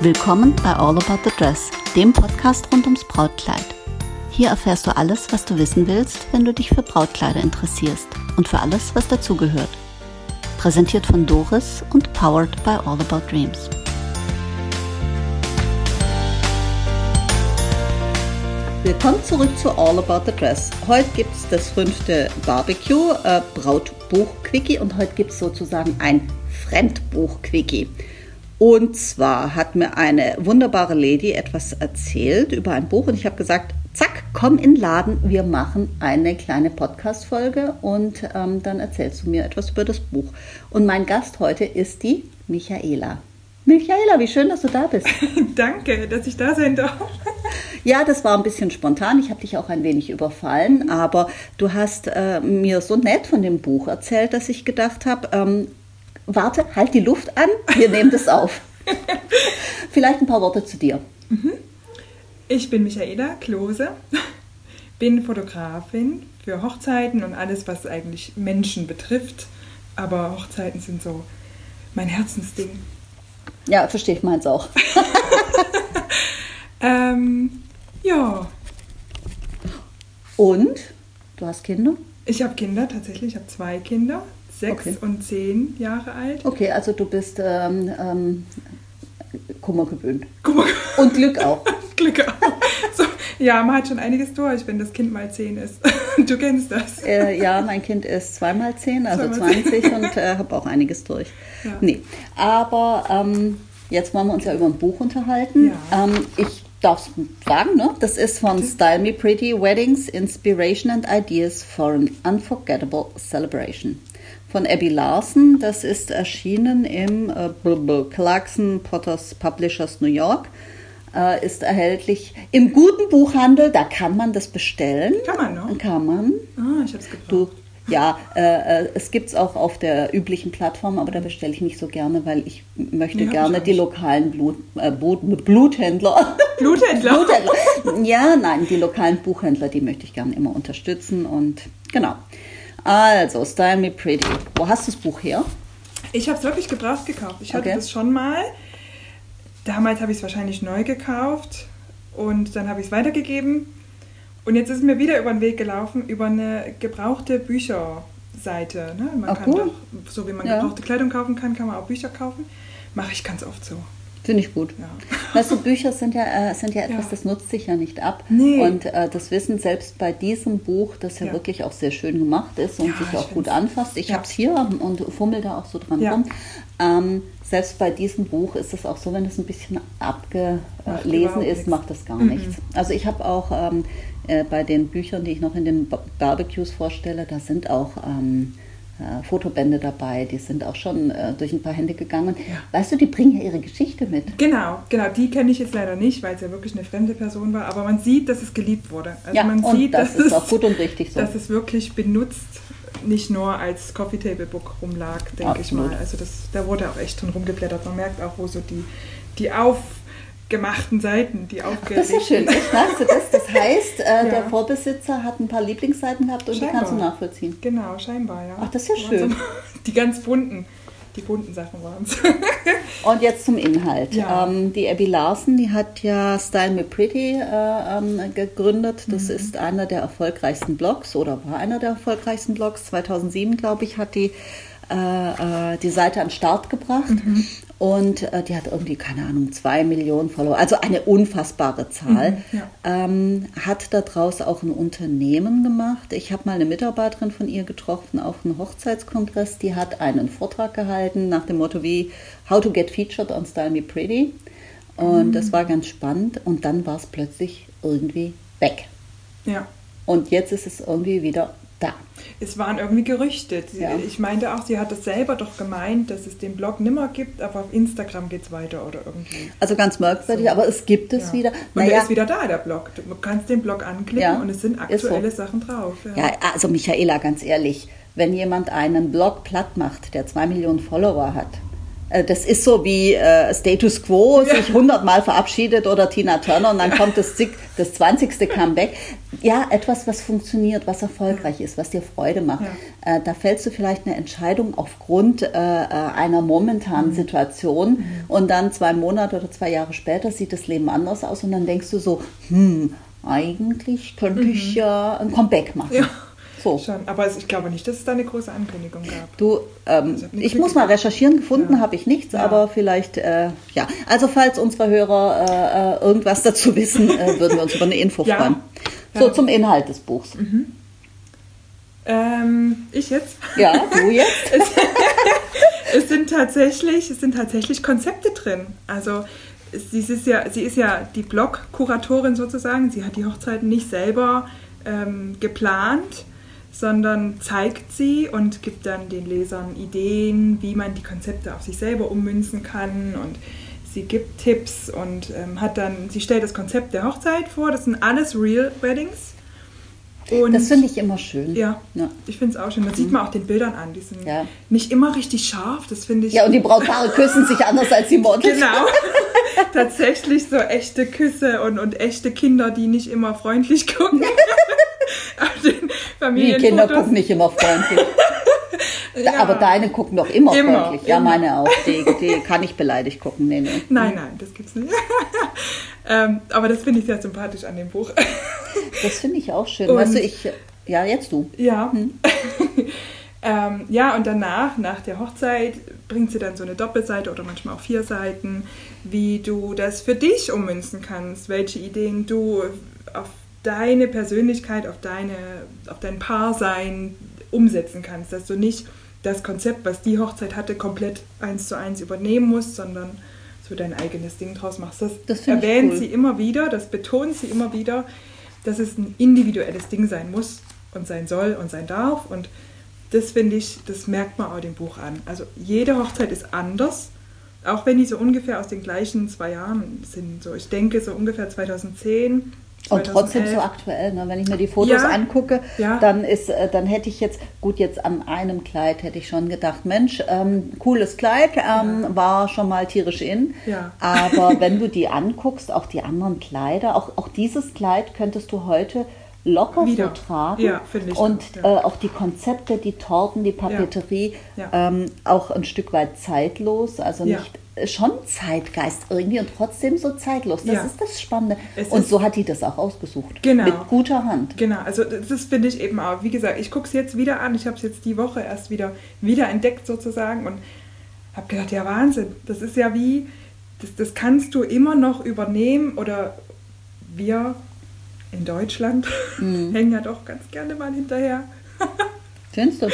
Willkommen bei All About the Dress, dem Podcast rund ums Brautkleid. Hier erfährst du alles, was du wissen willst, wenn du dich für Brautkleider interessierst und für alles, was dazugehört. Präsentiert von Doris und powered by All About Dreams. Willkommen zurück zu All About the Dress. Heute gibt es das fünfte Barbecue äh, Brautbuch-Quickie und heute gibt es sozusagen ein Fremdbuch-Quickie. Und zwar hat mir eine wunderbare Lady etwas erzählt über ein Buch und ich habe gesagt, zack, komm in den Laden, wir machen eine kleine Podcast-Folge und ähm, dann erzählst du mir etwas über das Buch. Und mein Gast heute ist die Michaela. Michaela, wie schön, dass du da bist. Danke, dass ich da sein darf. Ja, das war ein bisschen spontan. Ich habe dich auch ein wenig überfallen, aber du hast äh, mir so nett von dem Buch erzählt, dass ich gedacht habe, ähm, warte, halt die Luft an, wir nehmen das auf. Vielleicht ein paar Worte zu dir. Mhm. Ich bin Michaela Klose, bin Fotografin für Hochzeiten und alles, was eigentlich Menschen betrifft. Aber Hochzeiten sind so mein Herzensding. Ja, verstehe ich meins auch. ähm, ja. Und? Du hast Kinder? Ich habe Kinder, tatsächlich. Ich habe zwei Kinder sechs okay. und zehn Jahre alt. Okay, also du bist ähm, ähm, Kummer gewöhnt. Kummer. Und Glück auch. Glück auch. So, ja, man hat schon einiges durch, wenn das Kind mal zehn ist. Du kennst das. Äh, ja, mein Kind ist zweimal zehn, also zweimal 20 10. und äh, habe auch einiges durch. Ja. Nee, aber ähm, jetzt wollen wir uns ja über ein Buch unterhalten. Ja. Ähm, ich darf es sagen, ne? Das ist von Style Me Pretty Weddings, Inspiration and Ideas for an Unforgettable Celebration von Abby Larson. Das ist erschienen im äh, Clarkson Potters Publishers New York. Äh, ist erhältlich im guten Buchhandel, da kann man das bestellen. Kann man, ne? Kann man. Ah, ich hab's gebraucht. Ja, äh, äh es gibt es auch auf der üblichen Plattform, aber da bestelle ich nicht so gerne, weil ich möchte ja, gerne ich die lokalen Blut, äh, Bluthändler. Bluthändler? Bluthändler. Ja, nein, die lokalen Buchhändler, die möchte ich gerne immer unterstützen und genau. Also, Style Me Pretty. Wo hast du das Buch her? Ich habe es wirklich gebraucht gekauft. Ich hatte okay. das schon mal. Damals habe ich es wahrscheinlich neu gekauft und dann habe ich es weitergegeben. Und jetzt ist es mir wieder über den Weg gelaufen, über eine gebrauchte Bücherseite. Ne? Man Ach, kann cool. doch, so wie man ja. gebrauchte Kleidung kaufen kann, kann man auch Bücher kaufen. Mache ich ganz oft so. Finde ich gut. Ja. Weißt du, Bücher sind ja, äh, sind ja etwas, ja. das nutzt sich ja nicht ab. Nee. Und äh, das Wissen selbst bei diesem Buch, das ja, ja. wirklich auch sehr schön gemacht ist und sich auch gut anfasst. Ich habe es hier und fummel da auch so dran rum. Ähm, selbst bei diesem Buch ist es auch so, wenn es ein bisschen abgelesen ist, macht das gar mhm. nichts. Also ich habe auch ähm, äh, bei den Büchern, die ich noch in den Barbecues vorstelle, da sind auch ähm, äh, Fotobände dabei, die sind auch schon äh, durch ein paar Hände gegangen. Ja. Weißt du, die bringen ja ihre Geschichte mit. Genau, genau, die kenne ich jetzt leider nicht, weil es ja wirklich eine fremde Person war, aber man sieht, dass es geliebt wurde. Also ja, man sieht, das dass ist es, auch gut und richtig so. Dass es wirklich benutzt, nicht nur als Coffee Table Book rumlag, denke ich mal. Also das, da wurde auch echt drin rumgeblättert. Man merkt auch, wo so die, die Auf gemachten Seiten, die aufgelegt Das ist ja schön. Weißt du das? Das heißt, äh, ja. der Vorbesitzer hat ein paar Lieblingsseiten gehabt und scheinbar. die kannst du nachvollziehen. Genau, scheinbar, ja. Ach, das ist ja schön. Die ganz bunten, die bunten Sachen waren es. und jetzt zum Inhalt. Ja. Ähm, die Abby Larson, die hat ja Style Me Pretty äh, ähm, gegründet. Das mhm. ist einer der erfolgreichsten Blogs oder war einer der erfolgreichsten Blogs. 2007, glaube ich, hat die äh, äh, die Seite an den Start gebracht. Mhm. Und äh, die hat irgendwie, keine Ahnung, zwei Millionen Follower, also eine unfassbare Zahl. Mhm, ja. ähm, hat daraus auch ein Unternehmen gemacht. Ich habe mal eine Mitarbeiterin von ihr getroffen auf einem Hochzeitskongress. Die hat einen Vortrag gehalten nach dem Motto wie How to get featured on Style Me Pretty. Und mhm. das war ganz spannend. Und dann war es plötzlich irgendwie weg. Ja. Und jetzt ist es irgendwie wieder da. Es waren irgendwie Gerüchte. Ja. Ich meinte auch, sie hat es selber doch gemeint, dass es den Blog nimmer gibt, aber auf Instagram geht es weiter oder irgendwie. Also ganz merkwürdig, so. aber es gibt es ja. wieder. Und naja. der ist wieder da, der Blog. Du kannst den Blog anklicken ja. und es sind aktuelle so. Sachen drauf. Ja. also Michaela, ganz ehrlich, wenn jemand einen Blog platt macht, der zwei Millionen Follower hat, das ist so wie äh, Status Quo ja. sich hundertmal verabschiedet oder Tina Turner und dann ja. kommt das, das 20. Comeback. Ja, etwas, was funktioniert, was erfolgreich ist, was dir Freude macht. Ja. Äh, da fällst du vielleicht eine Entscheidung aufgrund äh, äh einer momentanen mhm. Situation mhm. und dann zwei Monate oder zwei Jahre später sieht das Leben anders aus und dann denkst du so, hm, eigentlich könnte mhm. ich ja ein Comeback machen. So. Schon. Aber ich glaube nicht, dass es da eine große Ankündigung gab. Du, ähm, also ich muss mal recherchieren, gefunden ja. habe ich nichts, ja. aber vielleicht, äh, ja. Also falls unsere Hörer äh, äh irgendwas dazu wissen, äh, würden wir uns über eine Info ja. freuen. So, zum Inhalt des Buchs. Mhm. Ähm, ich jetzt? Ja, du jetzt? es, es, sind tatsächlich, es sind tatsächlich Konzepte drin. Also sie ist ja, sie ist ja die Blog-Kuratorin sozusagen. Sie hat die Hochzeiten nicht selber ähm, geplant, sondern zeigt sie und gibt dann den Lesern Ideen, wie man die Konzepte auf sich selber ummünzen kann und sie gibt Tipps und ähm, hat dann, sie stellt das Konzept der Hochzeit vor, das sind alles Real Weddings. Und das finde ich immer schön. Ja, ja. ich finde es auch schön. Das mhm. sieht man auch den Bildern an. Die sind ja. nicht immer richtig scharf, das finde ich. Ja, und die Brautpaare küssen sich anders als die Models. Genau. Tatsächlich so echte Küsse und, und echte Kinder, die nicht immer freundlich gucken. Die Kinder gucken nicht immer freundlich. ja. Aber deine gucken doch immer, immer freundlich. Ja, immer. meine auch. Die, die kann ich beleidigt gucken. Nee, nee. Nein, nein, das gibt's nicht. ähm, aber das finde ich sehr sympathisch an dem Buch. das finde ich auch schön. Und, weißt du, ich. Ja, jetzt du. Ja. Hm. ähm, ja, und danach, nach der Hochzeit, bringt sie dann so eine Doppelseite oder manchmal auch vier Seiten, wie du das für dich ummünzen kannst, welche Ideen du auf deine Persönlichkeit, auf, deine, auf dein Paarsein umsetzen kannst. Dass du nicht das Konzept, was die Hochzeit hatte, komplett eins zu eins übernehmen musst, sondern so dein eigenes Ding draus machst. Das, das erwähnt cool. sie immer wieder, das betont sie immer wieder, dass es ein individuelles Ding sein muss und sein soll und sein darf. Und das finde ich, das merkt man auch dem Buch an. Also jede Hochzeit ist anders, auch wenn die so ungefähr aus den gleichen zwei Jahren sind. So, ich denke so ungefähr 2010 und trotzdem so aktuell, ne? wenn ich mir die Fotos ja, angucke, ja. dann ist, äh, dann hätte ich jetzt, gut, jetzt an einem Kleid hätte ich schon gedacht, Mensch, ähm, cooles Kleid, ähm, ja. war schon mal tierisch in. Aber wenn du die anguckst, auch die anderen Kleider, auch, auch dieses Kleid könntest du heute locker Wieder. so tragen. Ja, finde ich. Und auch, ja. äh, auch die Konzepte, die Torten, die Papeterie, ja. Ähm, auch ein Stück weit zeitlos, also nicht schon Zeitgeist irgendwie und trotzdem so zeitlos. Das ist das Spannende. Es und so hat die das auch ausgesucht. Genau. Mit guter Hand. Genau, also das finde ich eben auch. Wie gesagt, ich gucke es jetzt wieder an. Ich habe es jetzt die Woche erst wieder, wieder entdeckt sozusagen und habe gedacht, ja Wahnsinn, das ist ja wie, das, das kannst du immer noch übernehmen oder wir in Deutschland mhm. hängen ja doch ganz gerne mal hinterher. Findest du?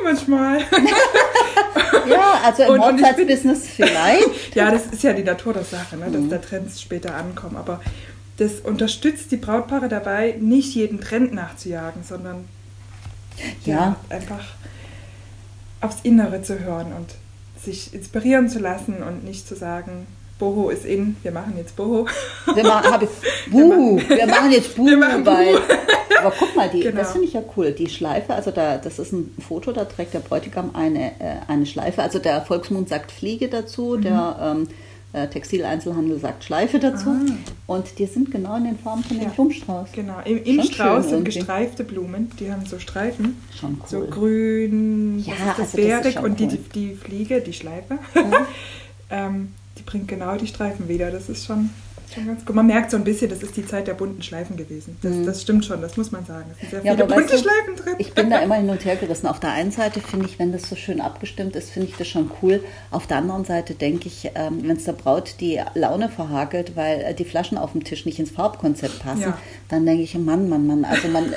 Ja, manchmal. ja, also im Hochzeitsbusiness vielleicht. ja, das ist ja die Natur der Sache, ne, dass mhm. da Trends später ankommen. Aber das unterstützt die Brautpaare dabei, nicht jeden Trend nachzujagen, sondern ja. ja einfach aufs Innere zu hören und sich inspirieren zu lassen und nicht zu sagen, Boho ist in, wir machen jetzt Boho. Wir, machen, hab Buh, wir, machen jetzt Buh, wir machen weil, aber guck mal, die, genau. das finde ich ja cool, die Schleife, also da, das ist ein Foto, da trägt der Bräutigam eine, äh, eine Schleife, also der Volksmund sagt Fliege dazu, mhm. der ähm, äh, Textileinzelhandel sagt Schleife dazu ah. und die sind genau in den Farben von dem ja. Blumenstrauß. Genau, im, im Strauß sind irgendwie. gestreifte Blumen, die haben so Streifen, Schon cool. so grün, ja, das also das und cool. die, die Fliege, die Schleife. Ja. ähm, die bringt genau die Streifen wieder. Das ist schon, schon ganz gut. Man merkt so ein bisschen, das ist die Zeit der bunten Schleifen gewesen. Das, mhm. das stimmt schon, das muss man sagen. Es sind sehr viele bunte weißt du, Schleifen drin. Ich bin da immer hin und her gerissen. Auf der einen Seite finde ich, wenn das so schön abgestimmt ist, finde ich das schon cool. Auf der anderen Seite denke ich, ähm, wenn es der Braut die Laune verhagelt, weil äh, die Flaschen auf dem Tisch nicht ins Farbkonzept passen, ja. dann denke ich, Mann, Mann, Mann. Also man,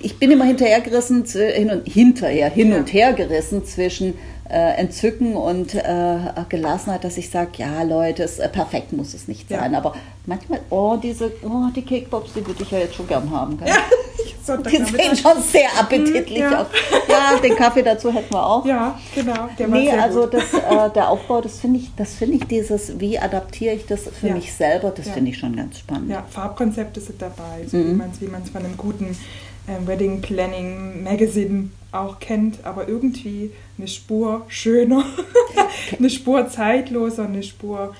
ich bin immer hinterher gerissen, hin und hinterher, hin ja. und her gerissen zwischen äh, Entzücken und äh, Gelassenheit, dass ich sage, ja Leute, es, äh, perfekt muss es nicht sein. Ja. Aber manchmal, oh, diese, oh, die Cakebox, die würde ich ja jetzt schon gern haben. Gell? Ja, Die sehen schon sehr appetitlich ja. aus. Ja, den Kaffee dazu hätten wir auch. Ja, genau. Der nee, also das, äh, der Aufbau, das finde ich, das finde ich dieses, wie adaptiere ich das für ja. mich selber, das finde ich schon ganz spannend. Ja, Farbkonzepte sind dabei, so mhm. wie man es von einem guten ähm, Wedding Planning Magazine auch kennt, aber irgendwie eine Spur schöner, eine Spur zeitloser, eine Spur.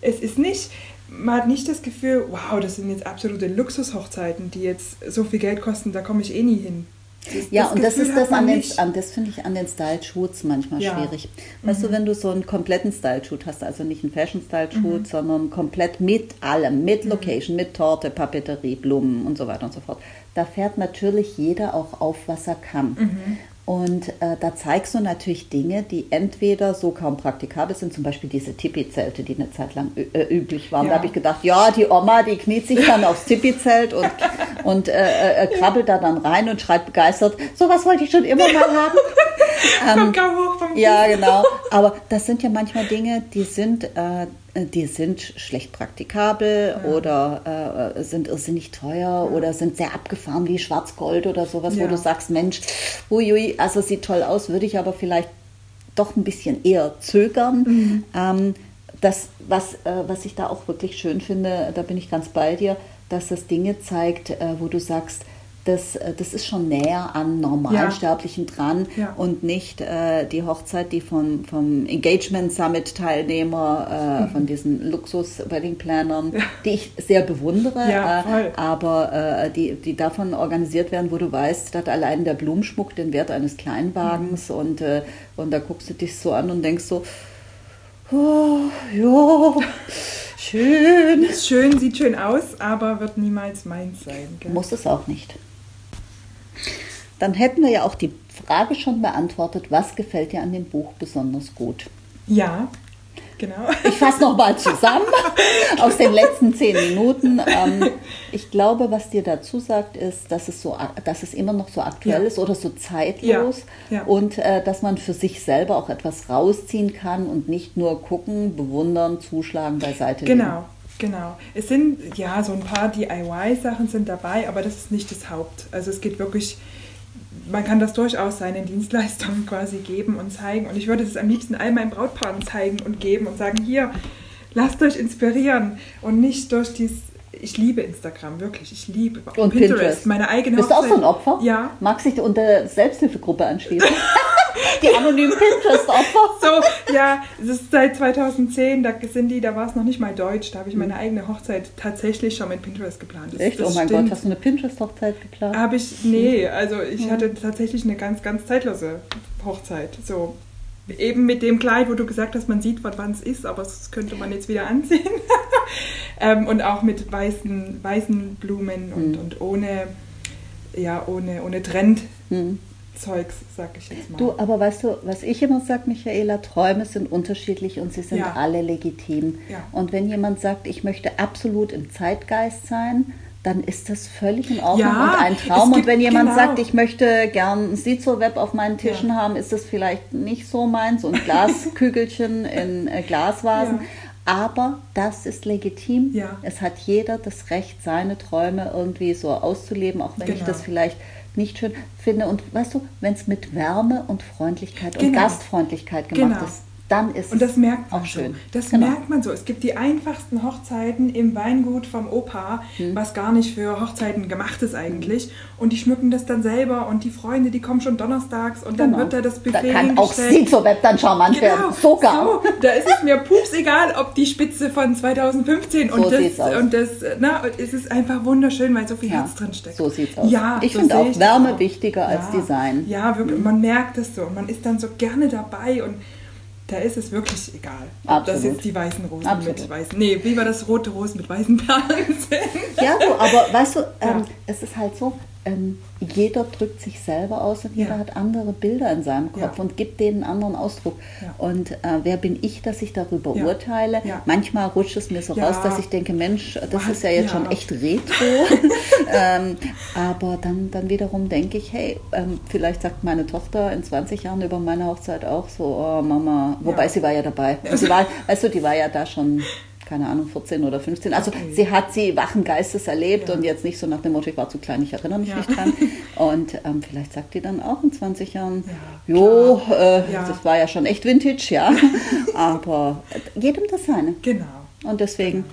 Es ist nicht, man hat nicht das Gefühl, wow, das sind jetzt absolute Luxushochzeiten, die jetzt so viel Geld kosten, da komme ich eh nie hin. Das, ja, das und Gefühl das ist das an den, an, das finde ich an den Style-Shoots manchmal ja. schwierig. Weißt mhm. du, wenn du so einen kompletten Style-Shoot hast, also nicht einen Fashion-Style-Shoot, mhm. sondern komplett mit allem, mit mhm. Location, mit Torte, Papeterie, Blumen und so weiter und so fort, da fährt natürlich jeder auch auf, was er kann. Mhm. Und äh, da zeigst du natürlich Dinge, die entweder so kaum praktikabel sind, zum Beispiel diese Tipi-Zelte, die eine Zeit lang äh, üblich waren. Ja. Da habe ich gedacht, ja, die Oma, die kniet sich dann aufs Tipi-Zelt und, und äh, äh, krabbelt da dann rein und schreit begeistert, sowas wollte ich schon immer mal haben. ähm, ja, genau. Aber das sind ja manchmal Dinge, die sind äh, äh, die sind schlecht praktikabel ja. oder äh, sind irrsinnig teuer ja. oder sind sehr abgefahren wie Schwarzgold oder sowas, ja. wo du sagst, Mensch, huiui, also sieht toll aus, würde ich aber vielleicht doch ein bisschen eher zögern. Mhm. Ähm, das, was, äh, was ich da auch wirklich schön finde, da bin ich ganz bei dir, dass das Dinge zeigt, äh, wo du sagst, das, äh, das ist schon näher an Normalsterblichen ja. dran ja. und nicht äh, die Hochzeit, die vom, vom Engagement Summit Teilnehmer, äh, mhm. von diesen Luxus Wedding Plannern, ja. die ich sehr bewundere, äh, aber äh, die, die davon organisiert werden, wo du weißt, dass allein der Blumenschmuck den Wert eines Kleinwagens mhm. und, äh, und da guckst du dich so an und denkst so, oh, ja. Schön. Schön, sieht schön aus, aber wird niemals meins sein. Gell? Muss es auch nicht dann hätten wir ja auch die Frage schon beantwortet, was gefällt dir an dem Buch besonders gut? Ja, genau. Ich fasse nochmal zusammen aus den letzten zehn Minuten. Ähm, ich glaube, was dir dazu sagt, ist, dass es, so, dass es immer noch so aktuell ja. ist oder so zeitlos ja. Ja. und äh, dass man für sich selber auch etwas rausziehen kann und nicht nur gucken, bewundern, zuschlagen, beiseite Genau. Legen. Genau. Es sind ja so ein paar DIY-Sachen sind dabei, aber das ist nicht das Haupt. Also es geht wirklich man kann das durchaus seinen Dienstleistungen quasi geben und zeigen. Und ich würde es am liebsten all meinen Brautpaaren zeigen und geben und sagen, hier, lasst euch inspirieren und nicht durch dieses ich liebe Instagram, wirklich. Ich liebe und Pinterest, Pinterest. meine eigene Bist Hochzeit. du auch so ein Opfer? Ja. Magst du dich unter Selbsthilfegruppe anschließen? die anonymen Pinterest-Opfer. So, ja, das ist seit 2010, da sind die, da war es noch nicht mal Deutsch, da habe ich meine hm. eigene Hochzeit tatsächlich schon mit Pinterest geplant. Das, Echt? Das oh mein stimmt. Gott, hast du eine Pinterest-Hochzeit geplant? Habe ich, nee, also ich hm. hatte tatsächlich eine ganz, ganz zeitlose Hochzeit. So, eben mit dem Kleid, wo du gesagt hast, man sieht, wann es ist, aber das könnte man jetzt wieder anziehen. ähm, und auch mit weißen, weißen Blumen und, mhm. und ohne, ja, ohne, ohne Trend. Mhm. Zeugs, sag ich jetzt mal. Du, aber weißt du, was ich immer sage, Michaela, Träume sind unterschiedlich und sie sind ja. alle legitim. Ja. Und wenn jemand sagt, ich möchte absolut im Zeitgeist sein, dann ist das völlig in Ordnung ja, und ein Traum. Gibt, und wenn jemand genau. sagt, ich möchte gern Sizo-Web auf meinen Tischen haben, ist das vielleicht nicht so meins und Glaskügelchen in äh, Glasvasen. Aber das ist legitim. Es hat jeder das Recht, seine Träume irgendwie so auszuleben, auch wenn genau. ich das vielleicht nicht schön finde. Und weißt du, wenn es mit Wärme und Freundlichkeit genau. und Gastfreundlichkeit gemacht genau. ist, dann ist und das merkt man auch schön. So. Das genau. merkt man so. Es gibt die einfachsten Hochzeiten im Weingut vom Opa, hm. was gar nicht für Hochzeiten gemacht ist eigentlich. Hm. Und die schmücken das dann selber und die Freunde, die kommen schon donnerstags und dann genau. wird da das Buffet Da kann auch Web dann charmant genau. werden. Sogar. So, da ist es mir pups egal, ob die Spitze von 2015 so und das, und das, na, es ist einfach wunderschön, weil so viel ja. Herz drin steckt. So sieht's aus. Ja, ich so finde auch Wärme auch. wichtiger ja. als Design. Ja, wirklich. Mhm. Man merkt es so. Und man ist dann so gerne dabei und da ist es wirklich egal, ob Absolut. das jetzt die weißen Rosen Absolut. mit weißen, nee, wie war das rote Rosen mit weißen Perlen sind. Ja, du, aber weißt du, ähm, ja. es ist halt so, ähm, jeder drückt sich selber aus und jeder ja. hat andere Bilder in seinem Kopf ja. und gibt denen einen anderen Ausdruck. Ja. Und äh, wer bin ich, dass ich darüber urteile? Manchmal rutscht es mir so raus, dass ich denke, Mensch, das Was? ist ja jetzt schon echt retro. ähm, aber dann, dann wiederum denke ich, hey, ähm, vielleicht sagt meine Tochter in 20 Jahren über meine Hochzeit auch so, oh Mama, wobei sie war ja dabei. Sie war, weißt du, die war ja da schon keine Ahnung, 14 oder 15. Also okay. sie hat sie wachen Geistes erlebt ja. und jetzt nicht so nach dem Motto, ich war zu klein, ich erinnere mich ja. nicht dran. Und ähm, vielleicht sagt die dann auch in 20 Jahren, ja, jo, äh, das war ja schon echt Vintage, ja. Aber jedem das seine. Genau. Und deswegen,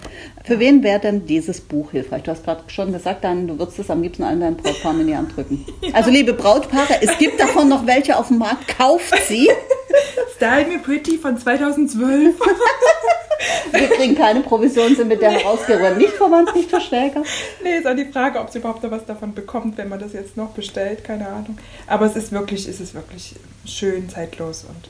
für wen wäre denn dieses Buch hilfreich? Du hast gerade schon gesagt, dann, du würdest es am liebsten allen deinen Brautpaaren in die Hand drücken. Also liebe Brautpaare, es gibt davon noch welche auf dem Markt, kauft sie. Style Me Pretty von 2012. Wir kriegen keine Provision, sind mit der Herausgeberin nicht verwandt, nicht verschwägert. Nee, ist auch die Frage, ob sie überhaupt noch was davon bekommt, wenn man das jetzt noch bestellt, keine Ahnung. Aber es ist wirklich, es ist wirklich schön, zeitlos und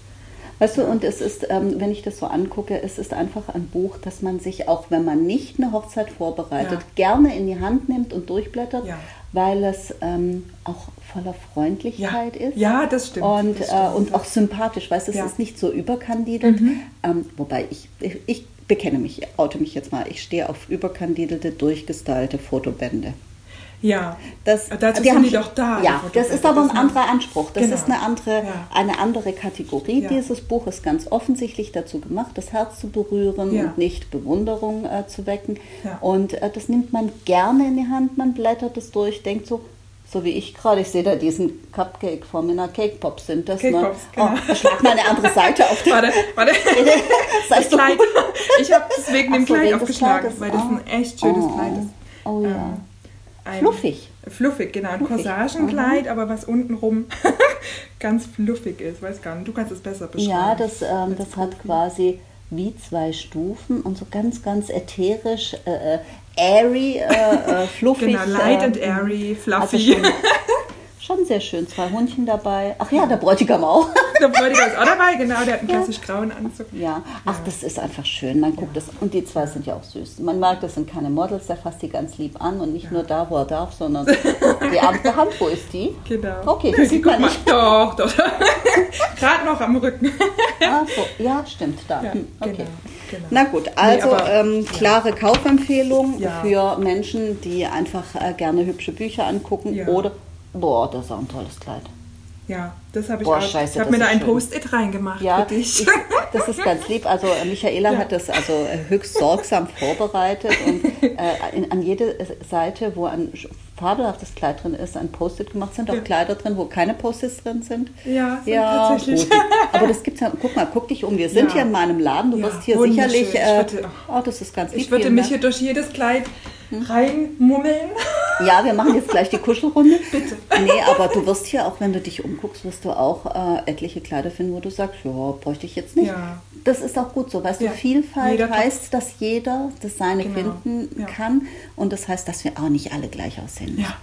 Weißt du, und es ist, ähm, wenn ich das so angucke, es ist einfach ein Buch, das man sich, auch wenn man nicht eine Hochzeit vorbereitet, ja. gerne in die Hand nimmt und durchblättert, ja. weil es ähm, auch voller Freundlichkeit ja. ist. Ja, das stimmt. Und, das stimmt. Äh, und auch sympathisch, weißt du, es ist nicht so überkandidelt. Mhm. Ähm, wobei ich, ich, ich bekenne mich, oute mich jetzt mal, ich stehe auf überkandidelte, durchgestylte Fotobände. Ja, das, dazu die sind die doch da. Ja, das ist aber ein anderer Anspruch. Das genau. ist eine andere, ja. eine andere Kategorie ja. dieses Buch ist ganz offensichtlich dazu gemacht, das Herz zu berühren ja. und nicht Bewunderung äh, zu wecken. Und äh, das nimmt man gerne in die Hand, man blättert es durch, denkt so, so wie ich gerade, ich sehe da diesen Cupcake vor na Cake Pops sind das. Cake ne? Pops, genau. Oh, schlag mal eine andere Seite auf. warte, warte. das Kleid. Ich habe deswegen den Kleid aufgeschlagen, weil das ein echt schönes oh. Kleid ist. Oh ja. Ähm, ein fluffig. Fluffig, genau. Ein Corsagenkleid, aber was untenrum ganz fluffig ist. Weiß gar nicht, du kannst es besser beschreiben. Ja, das, ähm, das hat quasi wie zwei Stufen und so ganz, ganz ätherisch, äh, äh airy, äh, äh fluffig. genau, light and ähm, airy, fluffy. Also Schon sehr schön. Zwei Hundchen dabei. Ach ja, der Bräutigam auch. Der Bräutigam ist auch dabei, genau. Der hat einen klassisch grauen Anzug. Ja, ach, das ist einfach schön. Man guckt das. Und die zwei sind ja auch süß. Man merkt, das sind keine Models, der fasst die ganz lieb an. Und nicht nur da, wo er darf, sondern die andere Hand, wo ist die? Genau. Okay, das sieht man nicht. Doch, doch. Gerade noch am Rücken. Ach so, ja, stimmt, da. Ja, hm, okay. Genau. Genau. Na gut, also nee, aber, ähm, klare ja. Kaufempfehlung ja. für Menschen, die einfach äh, gerne hübsche Bücher angucken ja. oder Boah, das ist auch ein tolles Kleid. Ja, das habe ich Boah, auch. Scheiße, ich habe mir da ein Post-it reingemacht ja, für dich. Ich, das ist ganz lieb. Also äh, Michaela ja. hat das also äh, höchst sorgsam vorbereitet und äh, in, an jede Seite, wo ein fabelhaftes Kleid drin ist, ein Post-it gemacht. Sind auch ja. Kleider drin, wo keine Post-its drin sind. Ja, sind ja tatsächlich. Gut. Aber das gibt's ja. Guck mal, guck dich um. Wir sind ja. hier in meinem Laden. Du wirst hier sicherlich. Äh, würde, oh, das ist ganz lieb. Ich würde mich hier durch jedes Kleid reinmummeln. Ja, wir machen jetzt gleich die Kuschelrunde. Bitte. Nee, aber du wirst hier auch, wenn du dich umguckst, wirst du auch äh, etliche Kleider finden, wo du sagst, ja, bräuchte ich jetzt nicht. Ja. Das ist auch gut so. Weißt ja. du, Vielfalt jeder heißt, dass jeder das Seine genau. finden ja. kann. Und das heißt, dass wir auch nicht alle gleich aussehen. Ja.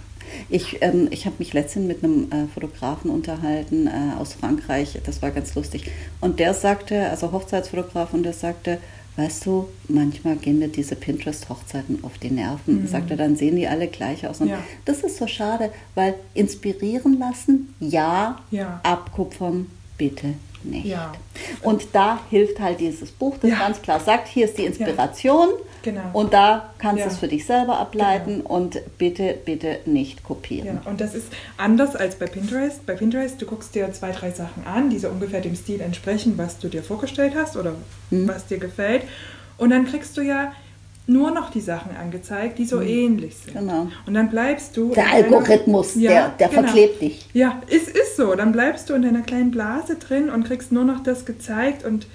Ich, ähm, ich habe mich letztens mit einem äh, Fotografen unterhalten äh, aus Frankreich, das war ganz lustig. Und der sagte, also Hochzeitsfotograf, und der sagte, weißt du, manchmal gehen mir diese Pinterest-Hochzeiten auf die Nerven. Mhm. Sagt er, dann sehen die alle gleich aus. Und ja. das ist so schade, weil inspirieren lassen, ja, ja. abkupfern, bitte nicht. Ja. Und da hilft halt dieses Buch, das ganz klar sagt, hier ist die Inspiration. Genau. Und da kannst du ja. es für dich selber ableiten genau. und bitte, bitte nicht kopieren. Ja, und das ist anders als bei Pinterest. Bei Pinterest, du guckst dir zwei, drei Sachen an, die so ungefähr dem Stil entsprechen, was du dir vorgestellt hast oder hm. was dir gefällt. Und dann kriegst du ja nur noch die Sachen angezeigt, die so mhm. ähnlich sind. Genau. Und dann bleibst du. Der Algorithmus, einer, ja, der, der genau. verklebt dich. Ja, es ist so. Dann bleibst du in deiner kleinen Blase drin und kriegst nur noch das gezeigt und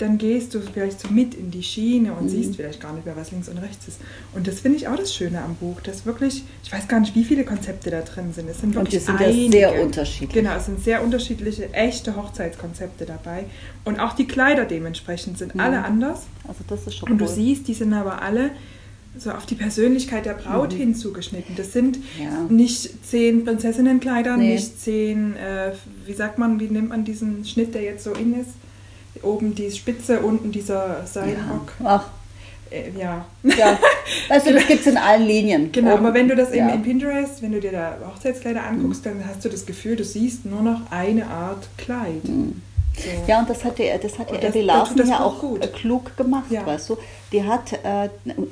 dann gehst du vielleicht so mit in die Schiene und mhm. siehst vielleicht gar nicht mehr, was links und rechts ist. Und das finde ich auch das Schöne am Buch, dass wirklich, ich weiß gar nicht, wie viele Konzepte da drin sind. Es sind wirklich und die sind einige. sehr unterschiedlich. Genau, es sind sehr unterschiedliche, echte Hochzeitskonzepte dabei. Und auch die Kleider dementsprechend sind mhm. alle anders. Also das ist schon Und cool. du siehst, die sind aber alle so auf die Persönlichkeit der Braut mhm. hin zugeschnitten. Das sind ja. nicht zehn Prinzessinnenkleider, nee. nicht zehn, äh, wie sagt man, wie nennt man diesen Schnitt, der jetzt so in ist? Oben die Spitze, unten dieser Seidenrock. Ja. Ach. Äh, ja. ja. Weißt du, das gibt es in allen Linien. Genau, oben. aber wenn du das ja. in Pinterest, wenn du dir da Hochzeitskleider anguckst, mhm. dann hast du das Gefühl, du siehst nur noch eine Art Kleid. Mhm. So. Ja, und das hat die, das hat die Abby Larsen ja auch gut. klug gemacht, ja. weißt du. Die hat, äh,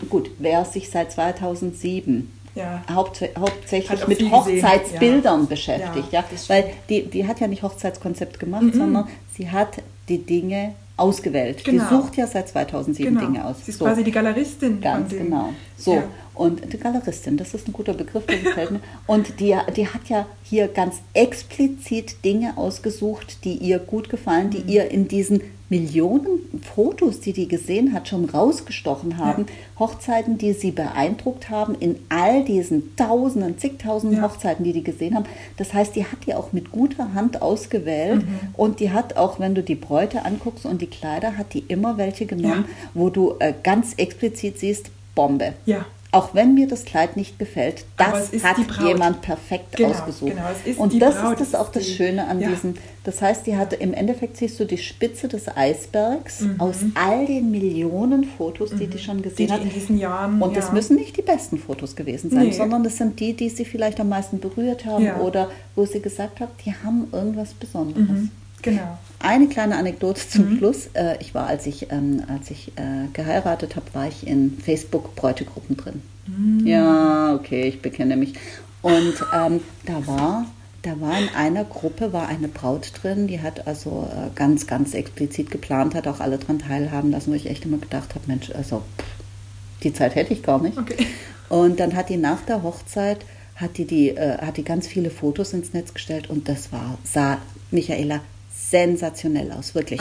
gut, wer sich seit 2007 ja. Haupt, hauptsächlich mit Hochzeitsbildern ja. beschäftigt. Ja, ja. Weil die, die hat ja nicht Hochzeitskonzept gemacht, mhm. sondern sie hat die Dinge ausgewählt. Genau. Die sucht ja seit 2007 genau. Dinge aus. Sie ist so. quasi die Galeristin. Ganz genau. So, ja. und die Galeristin, das ist ein guter Begriff, der gefällt mir. Und die, die hat ja hier ganz explizit Dinge ausgesucht, die ihr gut gefallen, die mhm. ihr in diesen Millionen Fotos, die die gesehen hat, schon rausgestochen haben. Ja. Hochzeiten, die sie beeindruckt haben, in all diesen Tausenden, zigtausenden ja. Hochzeiten, die die gesehen haben. Das heißt, die hat die auch mit guter Hand ausgewählt mhm. und die hat auch, wenn du die Bräute anguckst und die Kleider, hat die immer welche genommen, ja. wo du äh, ganz explizit siehst, Bombe. Ja auch wenn mir das Kleid nicht gefällt, das hat jemand perfekt genau, ausgesucht. Genau, und das Braut, ist das auch das Schöne an ja. diesem. Das heißt, die hatte im Endeffekt siehst du die Spitze des Eisbergs mhm. aus all den Millionen Fotos, die mhm. die schon gesehen die, hat. in diesen Jahren. Und ja. das müssen nicht die besten Fotos gewesen sein, nee. sondern das sind die, die sie vielleicht am meisten berührt haben ja. oder wo sie gesagt hat, die haben irgendwas Besonderes. Mhm. Genau. Eine kleine Anekdote zum mhm. Schluss. Äh, ich war, als ich, ähm, als ich äh, geheiratet habe, war ich in Facebook-Bräutegruppen drin. Mhm. Ja, okay, ich bekenne mich. Und ähm, da war da war in einer Gruppe war eine Braut drin, die hat also äh, ganz, ganz explizit geplant, hat auch alle daran teilhaben lassen, wo ich echt immer gedacht habe, Mensch, also pff, die Zeit hätte ich gar nicht. Okay. Und dann hat die nach der Hochzeit hat die, die, äh, hat die ganz viele Fotos ins Netz gestellt und das war, sah Michaela sensationell aus, wirklich.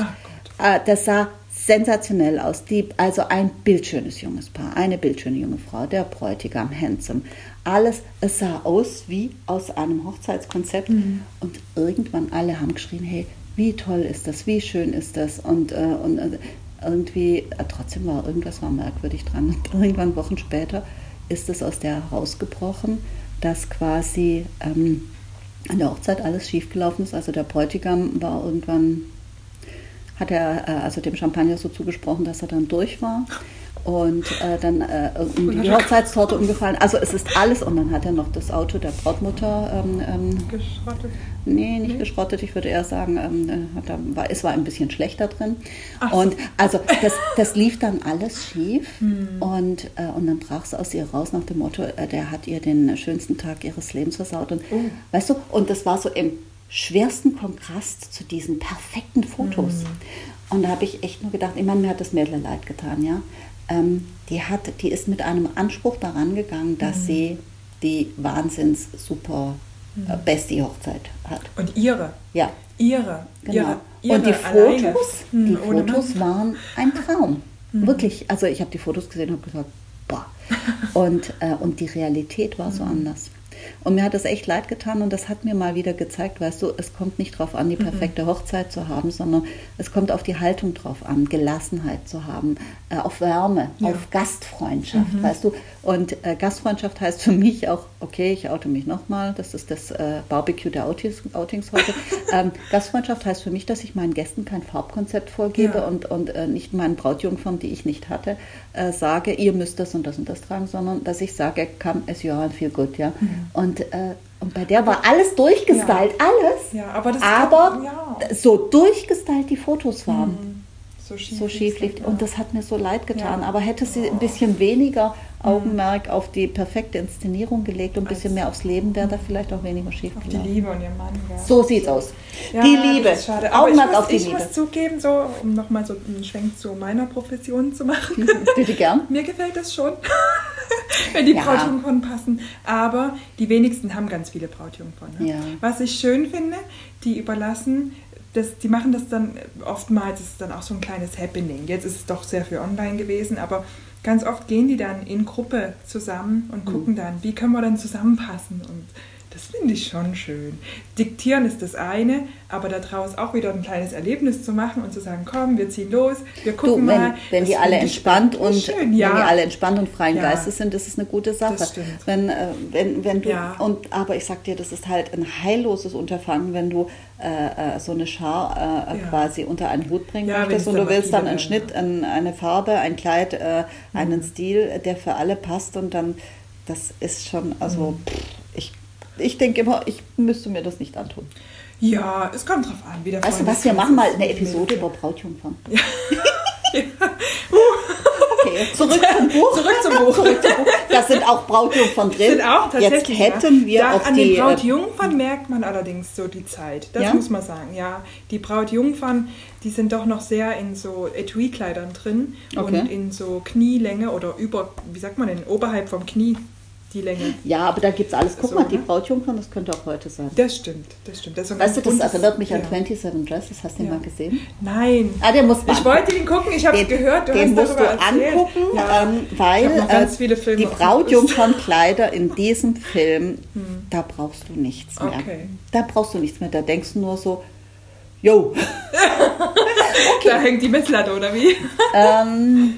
Äh, das sah sensationell aus. Die, also ein bildschönes junges Paar, eine bildschöne junge Frau, der Bräutigam, handsome. Alles, es sah aus wie aus einem Hochzeitskonzept. Mhm. Und irgendwann alle haben geschrien, hey, wie toll ist das, wie schön ist das. Und, äh, und äh, irgendwie, äh, trotzdem war irgendwas war merkwürdig dran. Und irgendwann Wochen später ist es aus der herausgebrochen, dass quasi... Ähm, an der Hochzeit alles schiefgelaufen ist. Also der Bräutigam war irgendwann, hat er äh, also dem Champagner so zugesprochen, dass er dann durch war und äh, dann äh, die Hochzeitstorte umgefallen. Also es ist alles und dann hat er noch das Auto der Brautmutter ähm, ähm, geschrottet. Nee, nicht nee. geschrottet. Ich würde eher sagen, ähm, äh, hat er, war, es war ein bisschen schlechter drin. Ach und also das, das lief dann alles schief hm. und, äh, und dann brach es aus ihr raus nach dem Motto, äh, der hat ihr den schönsten Tag ihres Lebens versaut. Und oh. weißt du, und das war so im schwersten Kontrast zu diesen perfekten Fotos. Hm. Und da habe ich echt nur gedacht, ich meine, mir hat das Mädel leid getan, ja ähm, die, hat, die ist mit einem Anspruch daran gegangen, dass mhm. sie die wahnsinns super äh, mhm. beste Hochzeit hat. Und ihre? Ja. Ihre? Genau. Ihre, und die Fotos, mhm, die Fotos waren ein Traum. Mhm. Wirklich. Also ich habe die Fotos gesehen und habe gesagt, boah. Und, äh, und die Realität war so mhm. anders. Und mir hat das echt leid getan und das hat mir mal wieder gezeigt, weißt du, es kommt nicht darauf an, die mhm. perfekte Hochzeit zu haben, sondern es kommt auf die Haltung drauf an, Gelassenheit zu haben, äh, auf Wärme, ja. auf Gastfreundschaft, mhm. weißt du. Und äh, Gastfreundschaft heißt für mich auch, okay, ich oute mich nochmal, das ist das äh, Barbecue der Outings, Outings heute. ähm, Gastfreundschaft heißt für mich, dass ich meinen Gästen kein Farbkonzept vorgebe ja. und, und äh, nicht meinen Brautjungfern, die ich nicht hatte, äh, sage, ihr müsst das und das und das tragen, sondern dass ich sage, come as you are and feel good, ja. Mhm. Und, äh, und bei der war alles durchgestylt, ja. alles. Ja, aber aber kann, so durchgestylt die Fotos waren. Mhm. So schief, so schief liegt. Und das hat mir so leid getan. Aber hätte sie ein bisschen weniger Augenmerk auf die perfekte Inszenierung gelegt und ein bisschen mehr aufs Leben, wäre da vielleicht auch weniger schief Auf die Liebe und ihr Mann. Ja. So sieht's aus. Ja, die Liebe. Schade. Augenmerk muss, auf die ich Liebe. Ich muss zugeben, so, um nochmal so einen Schwenk zu meiner Profession zu machen. Bitte gern. Mir gefällt das schon, wenn die ja. Brautjungfern passen. Aber die wenigsten haben ganz viele Brautjungfern. Ne? Ja. Was ich schön finde, die überlassen das, die machen das dann oftmals, ist es dann auch so ein kleines Happening. Jetzt ist es doch sehr viel online gewesen, aber ganz oft gehen die dann in Gruppe zusammen und mhm. gucken dann, wie können wir dann zusammenpassen und das finde ich schon schön. Diktieren ist das eine, aber daraus auch wieder ein kleines Erlebnis zu machen und zu sagen, komm, wir ziehen los, wir gucken du, wenn, mal. Wenn die alle entspannt und schön, ja. wenn die alle entspannt und freien ja. Geistes sind, das ist eine gute Sache. Das stimmt. Wenn, äh, wenn, wenn du ja. und aber ich sag dir, das ist halt ein heilloses Unterfangen, wenn du äh, äh so eine Schar äh, quasi unter einen Hut bringen möchtest und du willst dann einen Schnitt, ein, eine Farbe, ein Kleid, äh, mhm. einen Stil, der für alle passt und dann das ist schon, also mhm. Ich denke immer, ich müsste mir das nicht antun. Ja, es kommt drauf an, wie der Weißt du was, wir machen mal eine Episode über Brautjungfern. Ja. ja. Uh. Okay, zurück zum Buch. Zurück zum Buch. Zurück zum Buch. Da sind auch Brautjungfern drin. Sind auch tatsächlich. Jetzt hätten wir ja, auch an die. den äh, Brautjungfern merkt man allerdings so die Zeit. Das Ja? muss man sagen. Ja, die Brautjungfern, die sind doch noch sehr in so Etui-Kleidern drin Okay. und in so Knielänge oder über, wie sagt man denn, oberhalb vom Knie die Länge. Ja, aber da gibt es alles. Guck So, mal, die ne? Brautjungfern, das könnte auch heute sein. Das stimmt, das stimmt. Das Weißt du, das erinnert mich an ja. 27 Dresses. Hast du den Ja. mal gesehen? Nein. Ah, der muss Ich wollte ihn gucken, ich habe es den, gehört, du den hast musst du erzählt. angucken, Ja. ähm, weil äh, die. Brautjungfernkleider in diesem Film, da brauchst du nichts mehr. Hm. Okay. Da brauchst du nichts mehr. Da denkst du nur so, yo, Da hängt die Messlatte, oder wie? ähm,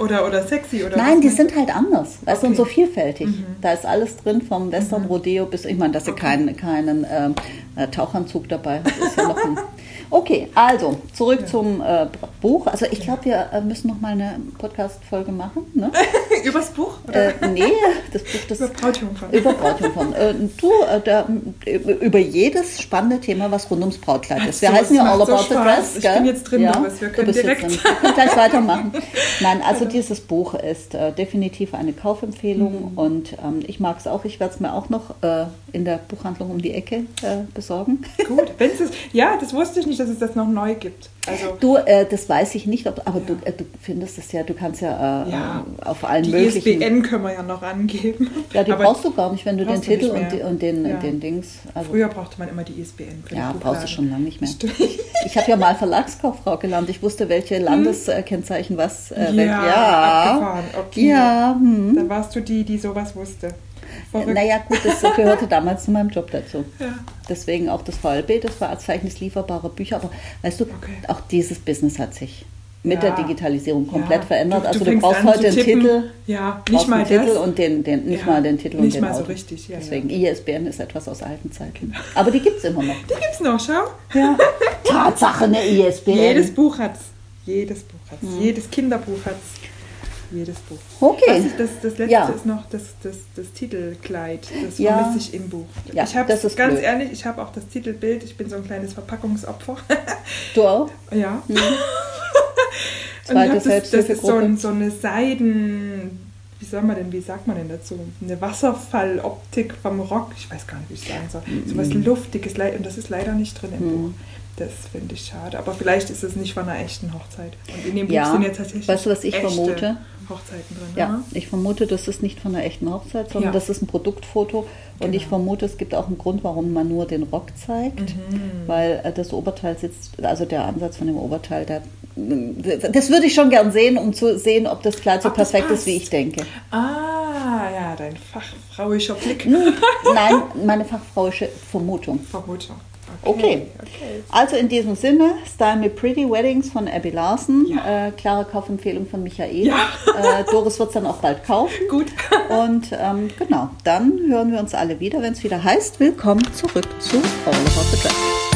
Oder, oder sexy, oder Nein, die sind halt anders. Weißt du, und Okay. so vielfältig. Mhm. Da ist alles drin, vom Western Rodeo bis, ich meine, dass sie keinen, keinen ähm, äh, Tauchanzug dabei hat, ist ja noch ein. Okay, also zurück zum äh, Buch. Also ich glaube, wir äh, müssen noch mal eine Podcast-Folge machen. Ne? Übers Buch? Oder? äh, nee, das Buch, das Über Brautjungfern. über Brautjungfern. Äh, du, äh, da, über jedes spannende Thema, was rund ums Brautkleid ist. Wir so, heißen ja All macht so About the. Dress. Ich gell? bin jetzt drin, Doris. Wir du können direkt- drin. Wir können gleich weitermachen. Nein, also dieses Buch ist äh, definitiv eine Kaufempfehlung Mhm. und ähm, ich mag es auch. Ich werde es mir auch noch äh, in der Buchhandlung um die Ecke äh, besorgen. Gut, wenn's es, ja, das wusste ich nicht, dass es das noch neu gibt. Also Du, äh, das weiß ich nicht, ob, aber du, äh, du findest es ja, du kannst ja, äh, Ja. äh, auf allen die möglichen. ISBN können wir ja noch angeben. ja, die Aber brauchst du gar nicht, wenn du den Titel und, die, und den, Ja. den Dings. Also, Früher brauchte man immer die ISBN für ja, die brauchst du schon lange nicht mehr. Stimmt. Ich habe ja mal Verlagskauffrau gelernt. Ich wusste, welche Landeskennzeichen was. Äh, Ja, ja. abgefahren. Okay. Ja, hm. Dann warst du die, die sowas wusste. Verrückt. Naja, gut, das gehörte damals zu meinem Job dazu. Ja. Deswegen auch das VLB, das war als Verzeichnis lieferbarer Bücher. Aber weißt du, Okay. auch dieses Business hat sich mit Ja. der Digitalisierung komplett Ja. verändert. Du- also du brauchst heute den. Titel. Ja, nicht mal den Titel und den, den nicht mal den Titel und nicht den mal so Autor. richtig, ja, Deswegen ISBN ist etwas aus alten Zeiten. Aber die gibt es immer noch. Die gibt's noch, schau. Ja. Tatsache, eine ISBN. Jedes Buch hat's. Jedes Buch hat's. Hm. Jedes Kinderbuch hat's. Jedes Buch. Okay. Was ich, das, das letzte Ja. ist noch das, das, das Titelkleid. Das Ja. vermisse ich im Buch. Ja, ich habe ganz blöd. ehrlich, ich habe auch das Titelbild. Ich bin so ein kleines Verpackungsopfer. Du auch? ja. Hm. Ich Zweite das, das ist so, ein, so eine Seiden, wie soll man denn, wie sagt man denn dazu? Eine Wasserfalloptik vom Rock, ich weiß gar nicht, wie ich sagen soll. So was Mhm. Luftiges, und das ist leider nicht drin im Buch. Das finde ich schade. Aber vielleicht ist es nicht von einer echten Hochzeit. Und in dem Buch Ja. sind jetzt tatsächlich Weißt du, was ich vermute? Hochzeiten drin. Ja, ne? ich vermute, das ist nicht von einer echten Hochzeit, sondern Ja. das ist ein Produktfoto. Und ich Genau. vermute, es gibt auch einen Grund, warum man nur den Rock zeigt, Mhm. weil äh, das Oberteil sitzt, also der Ansatz von dem Oberteil, der, das würde ich schon gern sehen, um zu sehen, ob das Kleid so Ob perfekt ist, wie ich denke. Ah, ja, dein fachfrauischer Blick. Hm, Nein, meine fachfrauische Vermutung. Vermutung. Okay. okay. Also in diesem Sinne, Style Me Pretty Weddings von Abby Larson, Ja. äh, klare Kaufempfehlung von Michael. Ja. Äh, Doris wird es dann auch bald kaufen. Gut. Und ähm, genau, dann hören wir uns alle wieder, wenn es wieder heißt, willkommen zurück zu All About the Dress.